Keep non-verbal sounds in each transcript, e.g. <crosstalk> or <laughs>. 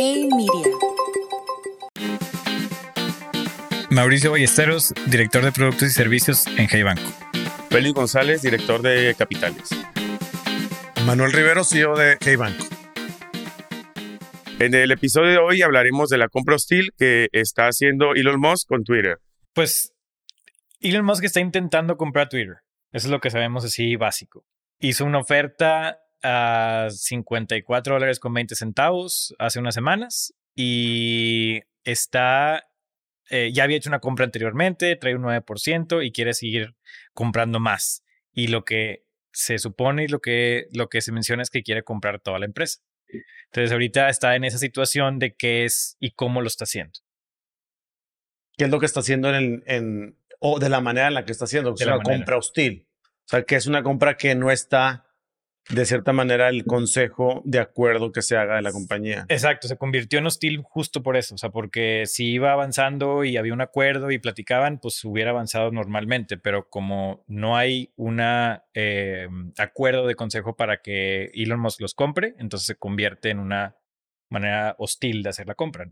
Hey Media. Mauricio Ballesteros, director de productos y servicios en Hey Banco. Félix González, director de capitales. Manuel Rivero, CEO de Hey Banco. En el episodio de hoy hablaremos de la compra hostil que está haciendo Elon Musk con Twitter. Pues Elon Musk está intentando comprar Twitter. Eso es lo que sabemos así básico. Hizo una oferta a 54 dólares con 20 centavos hace unas semanas y está, eh, ya había hecho una compra anteriormente, trae un 9% y quiere seguir comprando más. Y lo que se supone y lo que, lo que se menciona es que quiere comprar toda la empresa. Entonces ahorita está en esa situación de qué es y cómo lo está haciendo. ¿Qué es lo que está haciendo en, en o de la manera en la que está haciendo? Es una compra hostil. O sea, que es una compra que no está de cierta manera el consejo de acuerdo que se haga de la compañía. Exacto, se convirtió en hostil justo por eso, o sea, porque si iba avanzando y había un acuerdo y platicaban, pues hubiera avanzado normalmente, pero como no hay un eh, acuerdo de consejo para que Elon Musk los compre, entonces se convierte en una manera hostil de hacer la compra.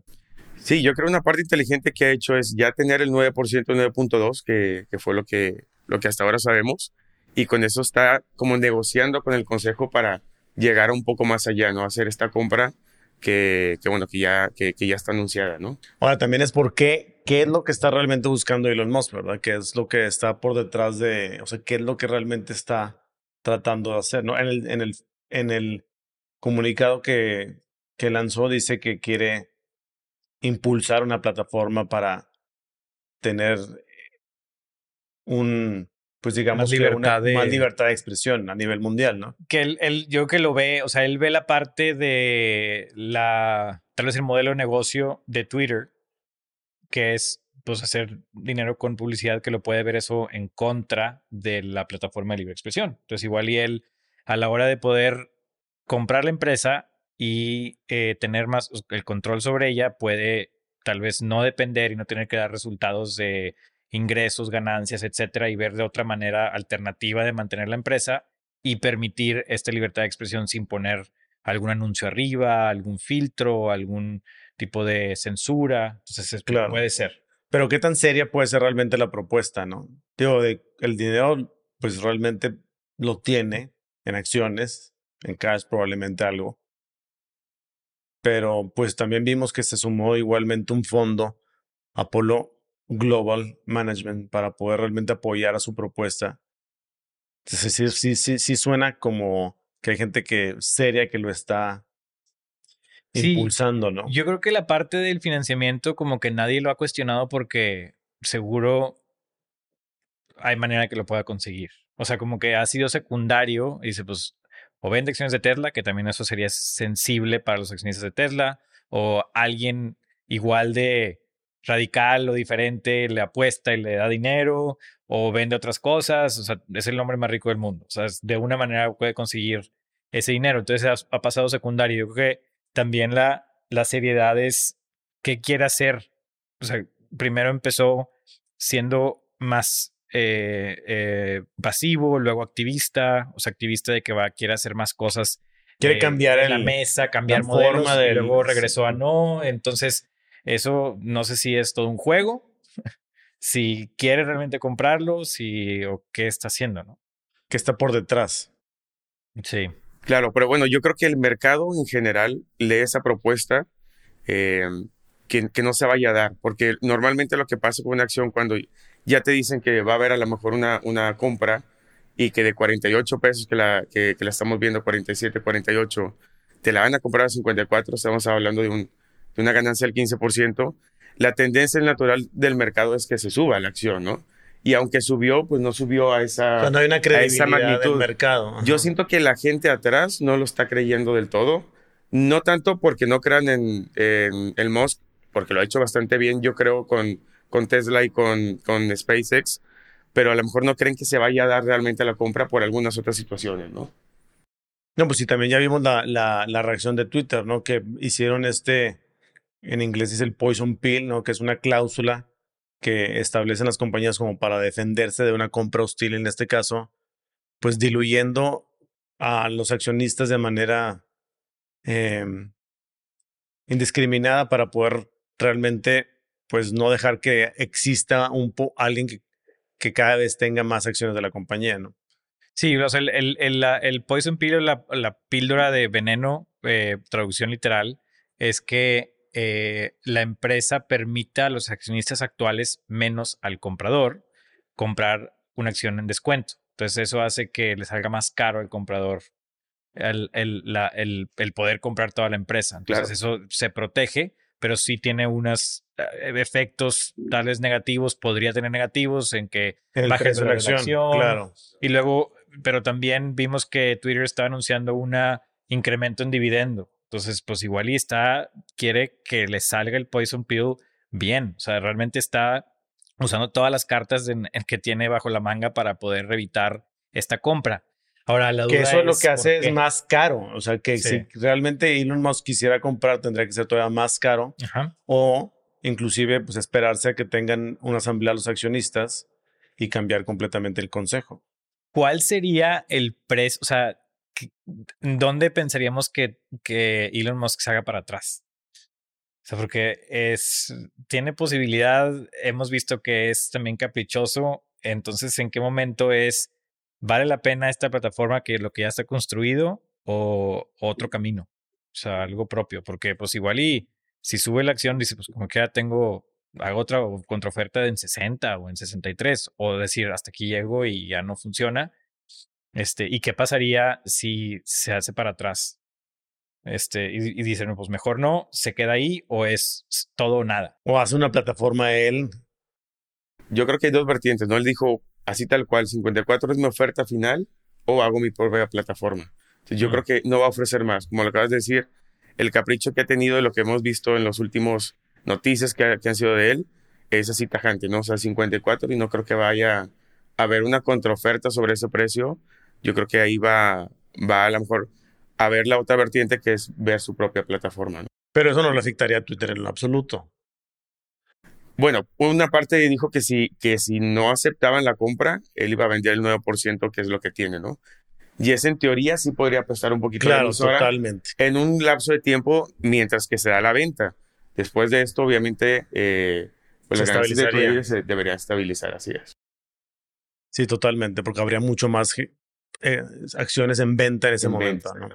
Sí, yo creo una parte inteligente que ha hecho es ya tener el 9%, 9.2, que, que fue lo que, lo que hasta ahora sabemos y con eso está como negociando con el consejo para llegar un poco más allá, ¿no? Hacer esta compra que, bueno, que ya, que, ya está anunciada, ¿no? Ahora también es por qué, qué es lo que está realmente buscando Elon Musk, ¿verdad? ¿Qué es lo que está por detrás de, o sea, qué es lo que realmente está tratando de hacer, ¿no? En el, en el, en el comunicado que, que lanzó dice que quiere impulsar una plataforma para tener un, pues digamos más libertad, una, de, más libertad de expresión a nivel mundial, ¿no? Que él, él, yo que lo ve, o sea, él ve la parte de la, tal vez el modelo de negocio de Twitter, que es pues hacer dinero con publicidad, que lo puede ver eso en contra de la plataforma de libre expresión. Entonces igual y él, a la hora de poder comprar la empresa y eh, tener más el control sobre ella, puede tal vez no depender y no tener que dar resultados de ingresos, ganancias, etcétera, y ver de otra manera alternativa de mantener la empresa y permitir esta libertad de expresión sin poner algún anuncio arriba, algún filtro, algún tipo de censura. Entonces, claro. puede ser. Pero qué tan seria puede ser realmente la propuesta, ¿no? Digo, de, el dinero, pues realmente lo tiene en acciones, en cash probablemente algo. Pero pues también vimos que se sumó igualmente un fondo, Apolo Global Management para poder realmente apoyar a su propuesta. Entonces, sí, sí, sí, sí suena como que hay gente que seria que lo está sí, impulsando, ¿no? Yo creo que la parte del financiamiento como que nadie lo ha cuestionado porque seguro hay manera que lo pueda conseguir. O sea, como que ha sido secundario y dice, pues, o vende acciones de Tesla, que también eso sería sensible para los accionistas de Tesla, o alguien igual de radical o diferente le apuesta y le da dinero o vende otras cosas. O sea, es el hombre más rico del mundo. O sea, de una manera puede conseguir ese dinero. Entonces ha, pasado secundario. Yo creo que también la, la seriedad es qué quiere hacer. O sea, primero empezó siendo más eh, eh, pasivo, luego activista, o sea, activista de que va, quiere hacer más cosas. Quiere eh, cambiar en la mesa, cambiar la modelos, forma de... y luego regresó a no. Entonces, eso no sé si es todo un juego, <laughs> si quiere realmente comprarlo, si o qué está haciendo, ¿no? ¿Qué está por detrás? Sí. Claro, pero bueno, yo creo que el mercado en general lee esa propuesta eh, que, que, no se vaya a dar, porque normalmente lo que pasa con una acción cuando ya te dicen que va a haber a lo mejor una, una compra y que de 48 pesos que la, que, que la estamos viendo, 47, 48, te la van a comprar a 54, estamos hablando de un de una ganancia del 15%, la tendencia natural del mercado es que se suba la acción, ¿no? Y aunque subió, pues no subió a esa, o sea, no hay una credibilidad a esa magnitud. del mercado. Ajá. Yo siento que la gente atrás no lo está creyendo del todo. No tanto porque no crean en, en el Musk, porque lo ha hecho bastante bien, yo creo, con, con Tesla y con, con SpaceX, pero a lo mejor no creen que se vaya a dar realmente la compra por algunas otras situaciones, ¿no? No, pues sí, también ya vimos la, la, la reacción de Twitter, ¿no? Que hicieron este, en inglés es el poison pill, ¿no? Que es una cláusula que establecen las compañías como para defenderse de una compra hostil en este caso, pues diluyendo a los accionistas de manera eh, indiscriminada para poder realmente, pues, no dejar que exista un alguien que, que cada vez tenga más acciones de la compañía, ¿no? Sí, o sea, el, el, el, poison pill, la, la píldora de veneno, eh, traducción literal, es que eh, la empresa permita a los accionistas actuales menos al comprador comprar una acción en descuento. Entonces eso hace que le salga más caro al comprador el, el, la, el, el poder comprar toda la empresa. Entonces eso se protege, pero sí tiene unos eh, efectos tales negativos, podría tener negativos en que baje la acción. Claro. Y luego, pero también vimos que Twitter está anunciando un incremento en dividendo. Entonces, pues igual y está, quiere que le salga el Poison Pill bien. O sea, realmente está usando todas las cartas en, que tiene bajo la manga para poder evitar esta compra. Ahora, la duda que eso es, lo que hace es más caro. O sea, que si realmente Elon Musk quisiera comprar, tendría que ser todavía más caro. O inclusive, pues esperarse a que tengan una asamblea los accionistas y cambiar completamente el consejo. ¿Cuál sería el precio? O sea, ¿dónde pensaríamos que, que Elon Musk se haga para atrás? O sea, porque es, tiene posibilidad, hemos visto que es también caprichoso, entonces, ¿en qué momento es, vale la pena esta plataforma que lo que ya está construido o otro camino? O sea, algo propio, porque pues igual y si sube la acción, dice, pues como que ya tengo, hago otra contraoferta en 60 o en 63, o decir, hasta aquí llego y ya no funciona. Este, ¿y qué pasaría si se hace para atrás? Este, y, dicen, pues mejor no, se queda ahí o es todo o nada. O hace una plataforma él. Yo creo que hay dos vertientes, ¿no? Él dijo así tal cual, 54 es mi oferta final o hago mi propia plataforma. yo creo que no va a ofrecer más. Como lo acabas de decir, el capricho que ha tenido de lo que hemos visto en los últimos noticias que, que han sido de él es así tajante, ¿no? O sea, 54 y no creo que vaya a haber una contraoferta sobre ese precio. Yo creo que ahí va, va a lo mejor a ver la otra vertiente que es ver su propia plataforma. Pero eso no le afectaría a Twitter en lo absoluto. Bueno, una parte dijo que si, que si no aceptaban la compra, él iba a vender el 9%, que es lo que tiene, ¿no? Y ese en teoría sí podría prestar un poquito claro, totalmente. en un lapso de tiempo mientras que se da la venta. Después de esto, obviamente, eh, pues las ganancias de se deberían estabilizar, así es. Sí, totalmente, porque habría mucho más eh, acciones en venta en ese momento. ¿no?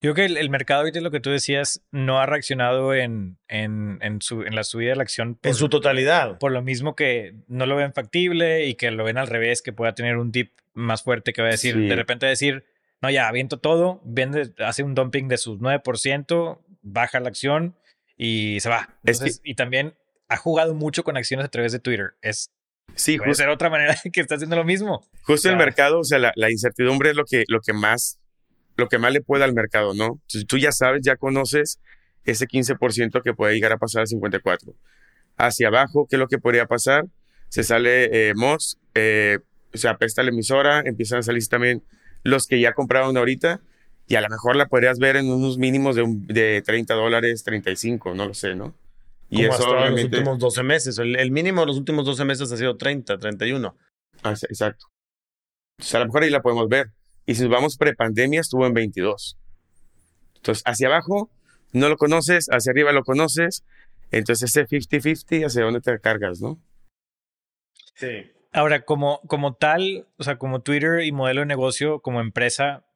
Yo creo que el, mercado, ahorita lo que tú decías, no ha reaccionado en, en, en, su, en la subida de la acción. en su totalidad. Por lo mismo que no lo ven factible y que lo ven al revés, que pueda tener un dip más fuerte que va a decir, de repente decir, no, ya, aviento todo, vende, hace un dumping de sus 9%, baja la acción y se va. Y también ha jugado mucho con acciones a través de Twitter. Es Sí, puede ser otra manera <laughs> que está haciendo lo mismo. Justo el mercado, o sea, la, la, incertidumbre es lo que, lo que más lo que más le puede al mercado, ¿no? Tú ya sabes, ya conoces ese 15% que puede llegar a pasar al 54. Hacia abajo, ¿qué es lo que podría pasar? Se sale eh, Moss, eh, se apesta la emisora, empiezan a salir también los que ya compraron ahorita y a lo mejor la podrías ver en unos mínimos de, de 30 dólares, 35, no lo sé, ¿no? Y eso hasta los últimos 12 meses. El, mínimo de los últimos 12 meses ha sido 30, 31. Ah, exacto. Entonces, a lo mejor ahí la podemos ver. Y si nos vamos prepandemia, estuvo en 22. Entonces, hacia abajo no lo conoces, hacia arriba lo conoces. Entonces, ese 50-50, hacia dónde te cargas, ¿no? Sí. Ahora, como, como tal, o sea, como Twitter y modelo de negocio, como empresa,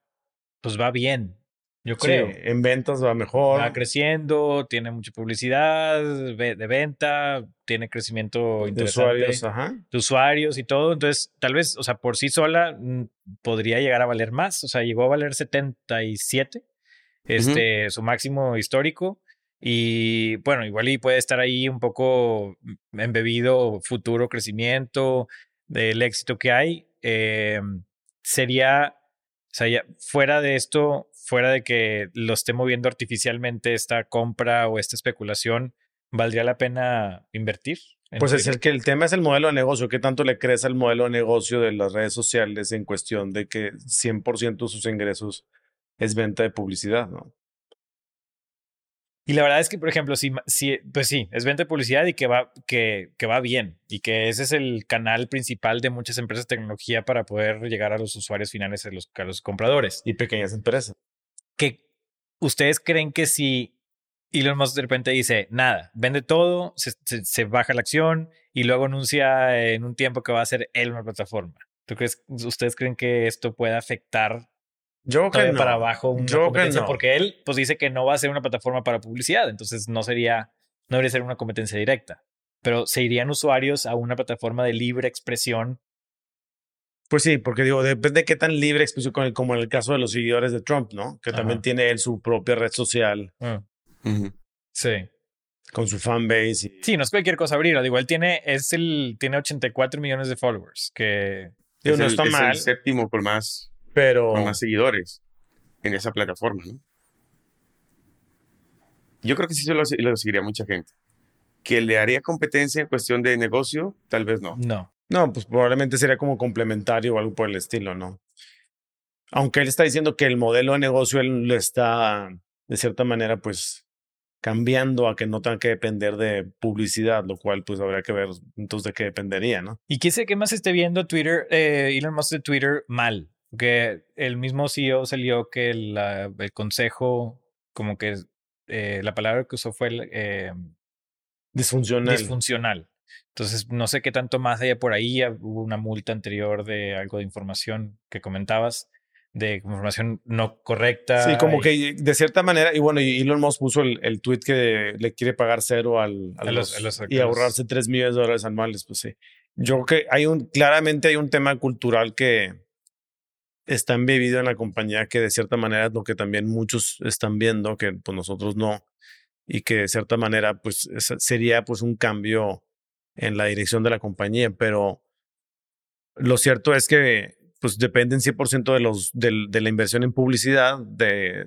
pues va bien. Yo creo. en ventas va mejor. Va creciendo, tiene mucha publicidad de venta, tiene crecimiento interesante. De usuarios, ajá. De usuarios y todo. Entonces, tal vez, o sea, por sí sola mm, podría llegar a valer más. O sea, llegó a valer 77, este, su máximo histórico. Y bueno, igual y puede estar ahí un poco embebido futuro crecimiento, del éxito que hay. Eh, sería, o sea, fuera de esto, fuera de que lo esté moviendo artificialmente esta compra o esta especulación, ¿valdría la pena invertir? Pues es el que el tema es el modelo de negocio. ¿Qué tanto le crees al modelo de negocio de las redes sociales en cuestión de que 100% de sus ingresos es venta de publicidad, ¿no? Y la verdad es que, por ejemplo, si, si, pues sí, es venta de publicidad y que va, que, que va bien y que ese es el canal principal de muchas empresas de tecnología para poder llegar a los usuarios finales, a los, a los compradores. Y pequeñas empresas que ustedes creen que si Elon Musk de repente dice, nada, vende todo, se, se, baja la acción y luego anuncia en un tiempo que va a ser él una plataforma. ¿Tú crees, ustedes creen que esto puede afectar yo creo para abajo una Yo competencia? Porque él pues dice que no va a ser una plataforma para publicidad, entonces no sería, no debería ser una competencia directa. Pero se irían usuarios a una plataforma de libre expresión pues sí, porque digo, depende de qué tan libre expresión, como en el caso de los seguidores de Trump, ¿no? Que también tiene él su propia red social. Ah. Sí. Con su fanbase. Y... Sí, no es cualquier cosa abrirla. Digo, él tiene, es el, tiene 84 millones de followers, que... no está mal. el séptimo por más, pero... más seguidores en esa plataforma, ¿no? Yo creo que sí se lo, lo seguiría mucha gente. Que le haría competencia en cuestión de negocio, tal vez no. No. No, pues probablemente sería como complementario o algo por el estilo, ¿no? Aunque él está diciendo que el modelo de negocio él lo está, de cierta manera, pues cambiando a que no tenga que depender de publicidad, lo cual pues habría que ver entonces de qué dependería, ¿no? ¿Y qué sé qué más esté viendo Twitter, eh, Elon Musk de Twitter mal? Que el mismo CEO salió que el, el consejo, como que eh, la palabra que usó fue el, eh, disfuncional. disfuncional. Entonces, no sé qué tanto más haya por ahí. Hubo una multa anterior de algo de información que comentabas, de información no correcta. Sí, como que de cierta manera, y bueno, Elon Musk puso el, el tweet que le quiere pagar cero al, a los, y ahorrarse tres millones de dólares anuales, pues sí. Yo creo que hay un, claramente hay un tema cultural que está embebido en la compañía que de cierta manera es lo que también muchos están viendo, que pues nosotros no, y que de cierta manera pues sería pues un cambio en la dirección de la compañía, pero lo cierto es que pues dependen 100% de, los, de, la inversión en publicidad de,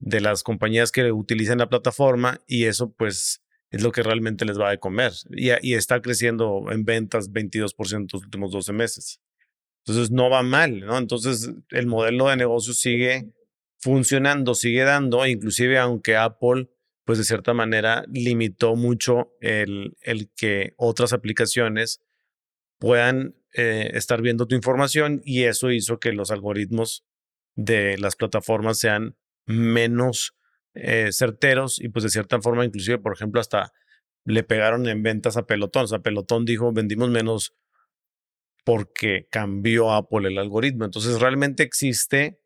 de las compañías que utilizan la plataforma y eso pues es lo que realmente les va a comer y, y está creciendo en ventas 22% los últimos 12 meses. Entonces no va mal, ¿no? Entonces el modelo de negocio sigue funcionando, sigue dando, inclusive aunque Apple pues de cierta manera limitó mucho el, el que otras aplicaciones puedan eh, estar viendo tu información y eso hizo que los algoritmos de las plataformas sean menos eh, certeros y pues de cierta forma inclusive por ejemplo hasta le pegaron en ventas a Pelotón. O sea, Pelotón dijo vendimos menos porque cambió Apple el algoritmo. Entonces realmente existe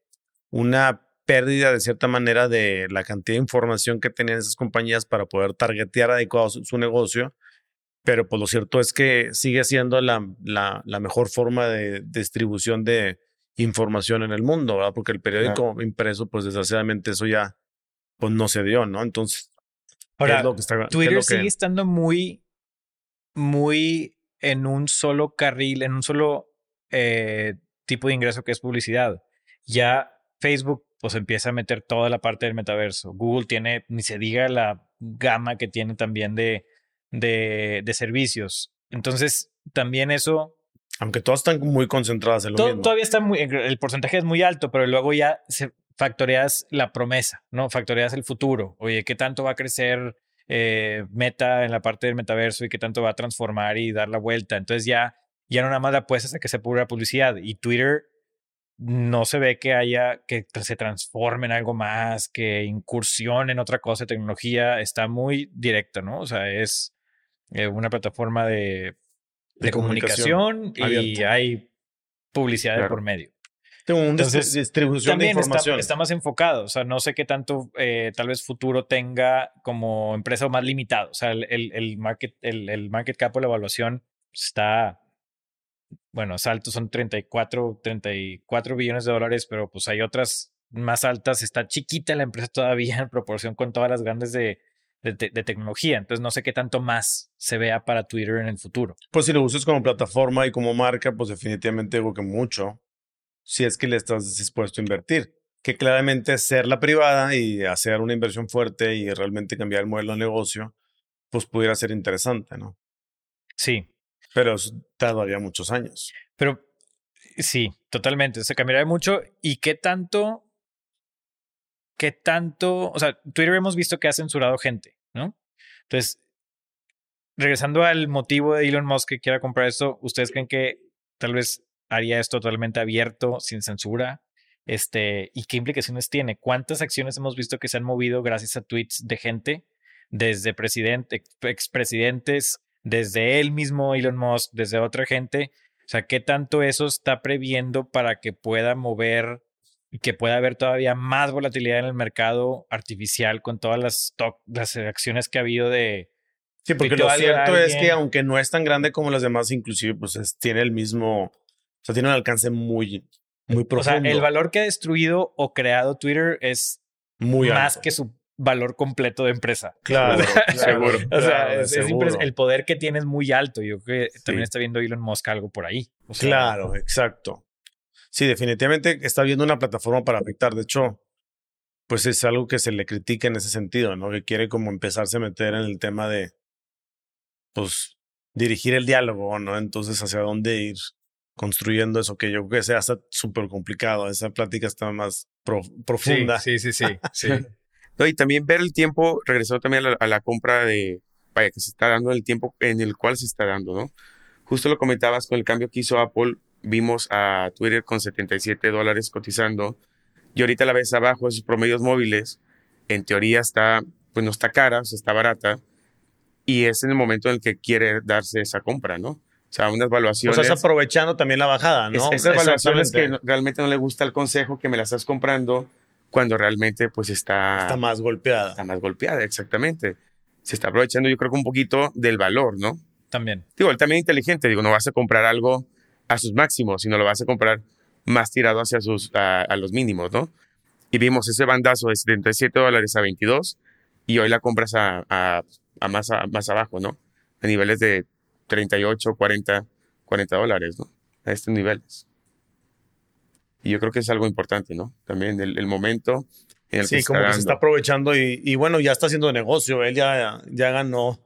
una pérdida de cierta manera de la cantidad de información que tenían esas compañías para poder targetear adecuado su, negocio. Pero pues lo cierto es que sigue siendo la, la, la, mejor forma de distribución de información en el mundo, ¿verdad? Porque el periódico impreso, pues desgraciadamente eso ya pues no se dio, ¿no? Entonces, Ahora, lo que está, Twitter sigue estando muy, muy en un solo carril, en un solo eh, tipo de ingreso que es publicidad. Ya Facebook pues empieza a meter toda la parte del metaverso. Google tiene, ni se diga la gama que tiene también de, de, de servicios. Entonces, también eso... Aunque todas están muy concentradas en lo mismo. Todavía está muy, el porcentaje es muy alto, pero luego ya se factoreas la promesa, ¿no? Factoreas el futuro. Oye, ¿qué tanto va a crecer eh, Meta en la parte del metaverso y qué tanto va a transformar y dar la vuelta? Entonces ya, ya no nada más la puedes que se pura publicidad. Y Twitter no se ve que haya, que se transforme en algo más, que incursione en otra cosa de tecnología, está muy directa, ¿no? O sea, es eh, una plataforma de, de, comunicación, y hay publicidad por medio. Tengo un Entonces, distribución de información. Está, está, más enfocado, o sea, no sé qué tanto eh, tal vez futuro tenga como empresa más limitado. O sea, el, el, market, el, el market cap o la evaluación está bueno, altos son 34, 34 billones de dólares, pero pues hay otras más altas. Está chiquita la empresa <laughs> todavía en proporción con todas las grandes de, de, tecnología. Entonces no sé qué tanto más se vea para Twitter en el futuro. Pues si lo usas como plataforma y como marca, pues definitivamente digo que mucho, si es que le estás dispuesto a invertir. Que claramente ser la privada y hacer una inversión fuerte y realmente cambiar el modelo de negocio, pues pudiera ser interesante, ¿no? Sí, pero tardaría muchos años. Pero sí, totalmente. Se cambiaría mucho. ¿Y qué tanto? ¿Qué tanto? O sea, Twitter hemos visto que ha censurado gente, ¿no? Entonces, regresando al motivo de Elon Musk que quiera comprar esto, ¿ustedes creen que tal vez haría esto totalmente abierto, sin censura? Este, ¿y qué implicaciones tiene? ¿Cuántas acciones hemos visto que se han movido gracias a tweets de gente, desde presidente, expresidentes, desde él mismo, Elon Musk, desde otra gente? O sea, ¿qué tanto eso está previendo para que pueda mover y que pueda haber todavía más volatilidad en el mercado artificial con todas las, las acciones que ha habido de... Sí, porque lo cierto es que aunque no es tan grande como las demás, inclusive pues tiene el mismo, o sea, tiene un alcance muy, muy profundo. O sea, el valor que ha destruido o creado Twitter es muy más que su valor completo de empresa. Claro, <laughs> seguro. O sea, es, el poder que tiene es muy alto. Yo creo que también está viendo Elon Musk algo por ahí. claro, exacto. Sí, definitivamente está viendo una plataforma para afectar. De hecho, pues es algo que se le critica en ese sentido, ¿no? Que quiere como empezarse a meter en el tema de, pues, dirigir el diálogo, ¿no? Entonces, hacia dónde ir construyendo eso, que yo creo que sea hasta súper complicado. Esa plática está más profunda. Sí, sí, sí, sí. <laughs> no, y también ver el tiempo, regresó también a la, compra de, vaya, que se está dando el tiempo en el cual se está dando, ¿no? Justo lo comentabas con el cambio que hizo Apple vimos a Twitter con 77 dólares cotizando y ahorita la ves abajo de sus promedios móviles, en teoría está, pues no está cara, o sea, está barata y es en el momento en el que quiere darse esa compra, ¿no? O sea, unas evaluaciones. O sea, estás aprovechando también la bajada, ¿no? Es, esas evaluaciones que realmente no le gusta el consejo que me la estás comprando cuando realmente pues está... Está más golpeada. Está más golpeada, exactamente. Se está aprovechando yo creo que un poquito del valor, ¿no? También. Digo, él también inteligente, digo, no vas a comprar algo a sus máximos, sino lo vas a comprar más tirado hacia sus, a, los mínimos, ¿no? Y vimos ese bandazo de 77 dólares a 22 y hoy la compras a, a, a más, más abajo, ¿no? A niveles de 38, 40, 40 dólares, ¿no? A estos niveles. Y yo creo que es algo importante, ¿no? También el, el momento en el sí, que como que se está aprovechando y, y, bueno, ya está haciendo negocio. Él ya, ya ganó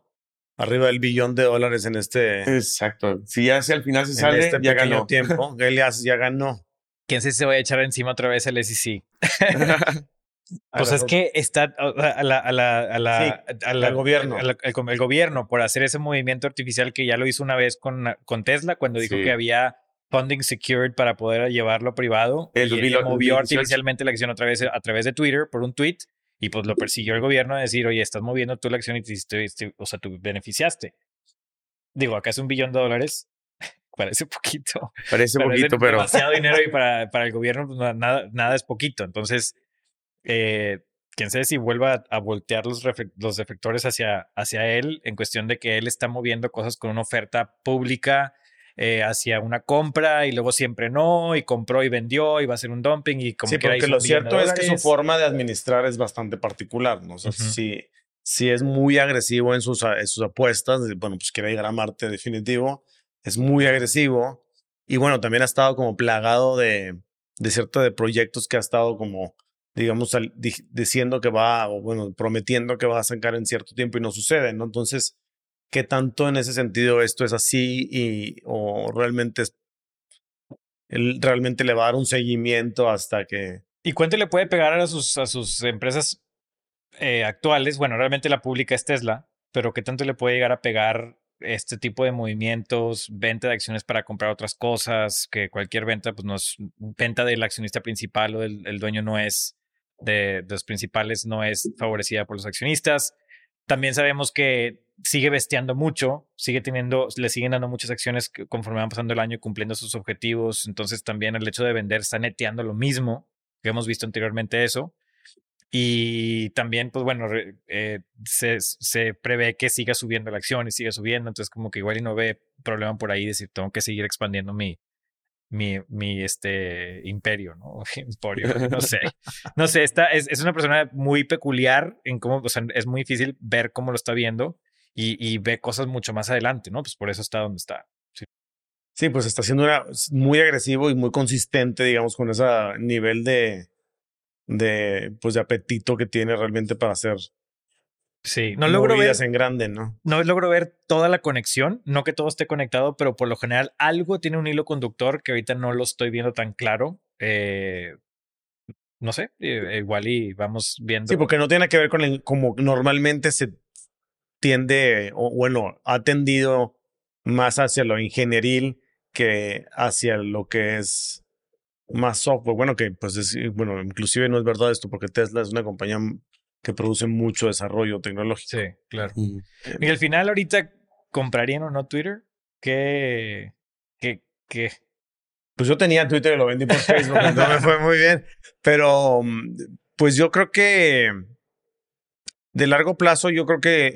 arriba del billón de dólares en este. Exacto. Si ya al final se sale, este ya ganó. tiempo, <laughs> Elias ya ganó. ¿Quién se se va a echar encima otra vez el SEC? <laughs> pues es que está a la, a la, a la, al gobierno. el, el, gobierno por hacer ese movimiento artificial que ya lo hizo una vez con, con Tesla cuando dijo que había funding secured para poder llevarlo privado. El y movió artificialmente la acción otra vez a través de Twitter por un tweet y pues lo persiguió el gobierno a decir, oye, estás moviendo tú la acción y te, hiciste, o sea, tú beneficiaste. Digo, acá es un billón de dólares. <laughs> Parece poquito. Parece poquito, pero. Demasiado <laughs> dinero y para, para el gobierno pues, nada, nada es poquito. Entonces, eh, quién sabe si vuelva a, voltear los, los defectores hacia, hacia él en cuestión de que él está moviendo cosas con una oferta pública eh, hacia una compra y luego siempre no, y compró y vendió, y va a ser un dumping y como Sí, porque lo cierto es que su forma de administrar es bastante particular, ¿no? O sea, si, si, es muy agresivo en sus, en sus apuestas, bueno, pues quiere llegar a Marte definitivo, es muy agresivo y bueno, también ha estado como plagado de, de cierto de proyectos que ha estado como digamos, diciendo que va, o bueno, prometiendo que va a sacar en cierto tiempo y no sucede, ¿no? Entonces, qué tanto en ese sentido esto es así y o realmente él realmente le va a dar un seguimiento hasta que y cuánto le puede pegar a sus a sus empresas eh, actuales bueno realmente la pública es Tesla pero qué tanto le puede llegar a pegar este tipo de movimientos venta de acciones para comprar otras cosas que cualquier venta pues no es venta del accionista principal o del dueño no es de, de los principales no es favorecida por los accionistas. También sabemos que sigue besteando mucho, sigue teniendo, le siguen dando muchas acciones conforme van pasando el año cumpliendo sus objetivos. Entonces también el hecho de vender está neteando lo mismo que hemos visto anteriormente eso. Y también, pues bueno, eh, se, se, prevé que siga subiendo la acción y siga subiendo. Entonces como que igual y no ve problema por ahí, decir, tengo que seguir expandiendo mi, mi, mi este imperio, ¿no? <laughs> Emporio, no sé. No sé, esta es, es, una persona muy peculiar en cómo, o sea, es muy difícil ver cómo lo está viendo y, y ve cosas mucho más adelante, ¿no? Pues por eso está donde está. Sí, sí pues está siendo una, muy agresivo y muy consistente, digamos, con ese nivel de, de, pues de apetito que tiene realmente para hacer Sí, no logro ver en grande, ¿no? No logro ver toda la conexión, no que todo esté conectado, pero por lo general algo tiene un hilo conductor que ahorita no lo estoy viendo tan claro. Eh, no sé, eh, igual y vamos viendo. Sí, porque no tiene que ver con el, como normalmente se tiende, o bueno, ha tendido más hacia lo ingenieril que hacia lo que es más software. Bueno, que pues es, bueno, inclusive no es verdad esto porque Tesla es una compañía que produce mucho desarrollo tecnológico. Sí, claro. Y al final ahorita comprarían o no Twitter. ¿Qué, qué, qué? Pues yo tenía Twitter y lo vendí por <laughs> Facebook, no me fue muy bien. Pero pues yo creo que de largo plazo, yo creo que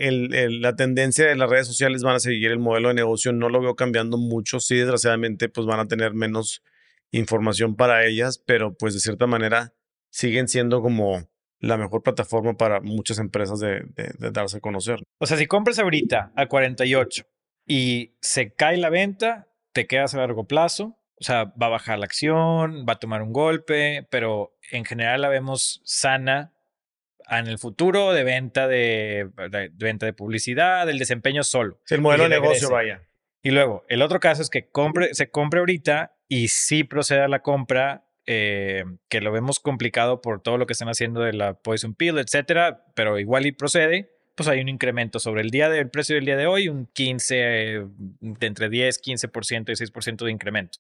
la tendencia de las redes sociales van a seguir el modelo de negocio. No lo veo cambiando mucho. Sí, desgraciadamente, pues van a tener menos información para ellas, pero pues de cierta manera siguen siendo como la mejor plataforma para muchas empresas de, darse a conocer. O sea, si compras ahorita a 48 y se cae la venta, te quedas a largo plazo. O sea, va a bajar la acción, va a tomar un golpe, pero en general la vemos sana en el futuro de venta de, venta de publicidad, del desempeño solo. El modelo de negocio vaya. Y luego, el otro caso es que compre, se compre ahorita y sí proceda a la compra, eh, que lo vemos complicado por todo lo que están haciendo de la Poison Pill, etcétera, pero igual y procede, pues hay un incremento sobre el día del precio del día de hoy, un 15, de entre 10, 15% y 6% de incremento.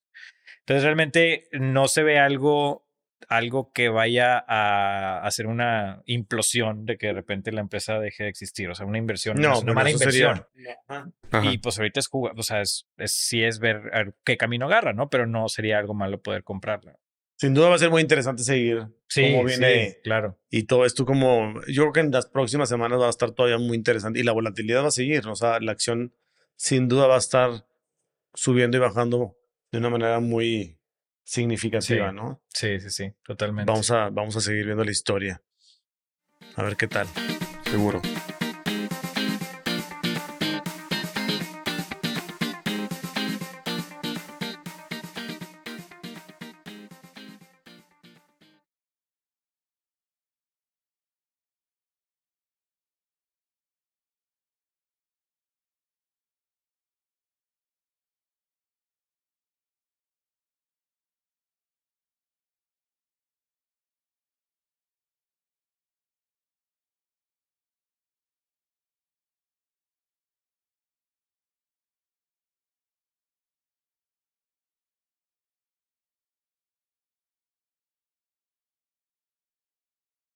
Entonces realmente no se ve algo algo que vaya a hacer una implosión de que de repente la empresa deje de existir. O sea, una inversión, no, una mala inversión. Y pues ahorita es jugar, o sea, es, sí es ver qué camino agarra, ¿no? Pero no sería algo malo poder comprarla. Sin duda va a ser muy interesante seguir sí, cómo viene. claro. Y todo esto como, yo creo que en las próximas semanas va a estar todavía muy interesante y la volatilidad va a seguir, o sea, la acción sin duda va a estar subiendo y bajando de una manera muy, significativa, ¿no? Sí, sí, sí, totalmente. Vamos a, vamos a seguir viendo la historia. A ver qué tal. Seguro.